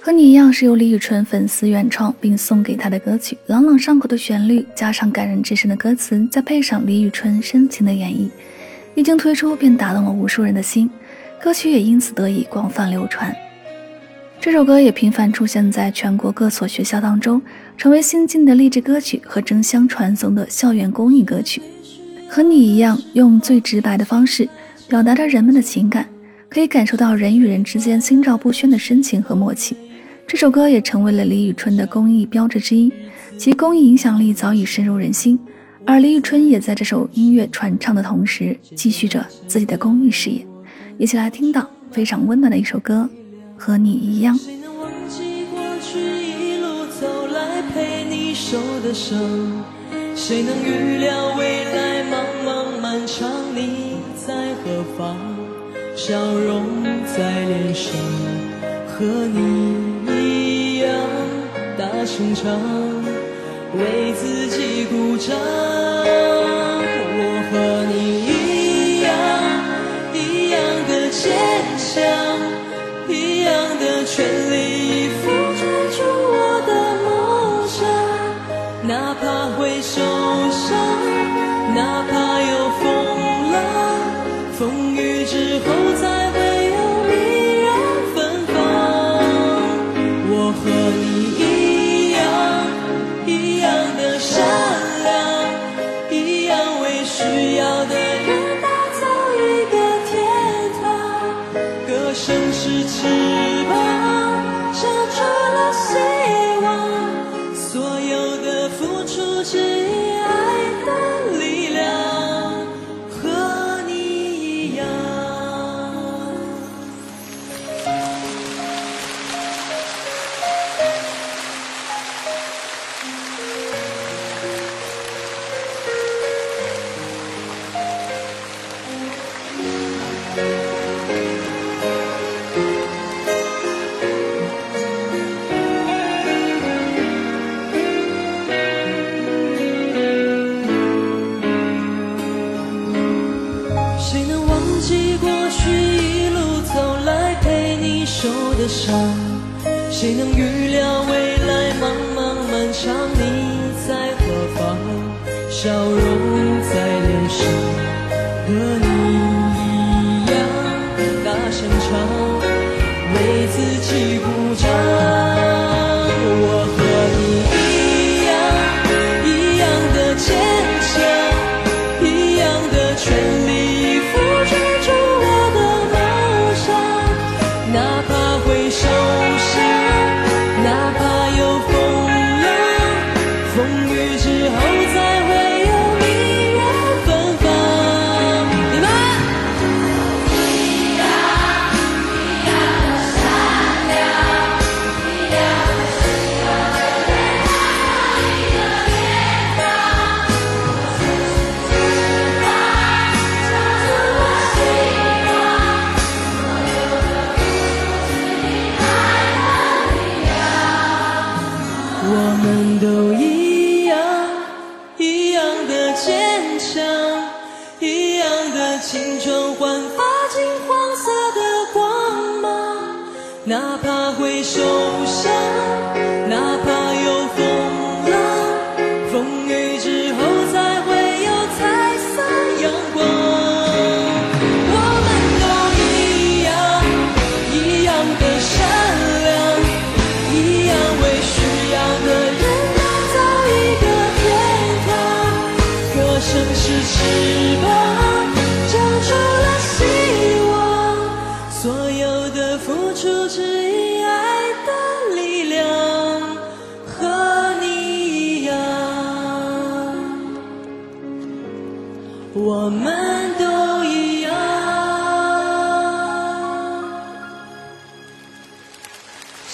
和你一样是由李宇春粉丝原创并送给她的歌曲，朗朗上口的旋律加上感人至深的歌词，再配上李宇春深情的演绎，一经推出便打动了无数人的心，歌曲也因此得以广泛流传。这首歌也频繁出现在全国各所学校当中，成为新晋的励志歌曲和争相传颂的校园公益歌曲。和你一样，用最直白的方式表达着人们的情感，可以感受到人与人之间心照不宣的深情和默契。这首歌也成为了李宇春的公益标志之一，其公益影响力早已深入人心。而李宇春也在这首音乐传唱的同时，继续着自己的公益事业。一起来听到非常温暖的一首歌，和你一样。谁能？预料未来茫茫漫长你何方？笑容在脸上，和你一样。大声唱，为自己鼓掌。我和你一样，一样的坚强，一样的全风雨之后才会有迷人芬芳。我和你一样，一样的善良，一样为。需要的人打造一个天堂，歌声是翅的伤？谁能预料未来茫茫漫长你在何方？笑容为自己鼓掌。我和你一样，一样的坚强，一样的全力以赴追逐我的梦想。哪怕会受伤，青春焕发金黄色的光芒哪怕会受伤哪怕有风浪风雨之后才会有彩色阳光。我们都一样一样的善良一样为需要的人打造一个天堂。歌声是翅膀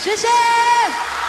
谢谢。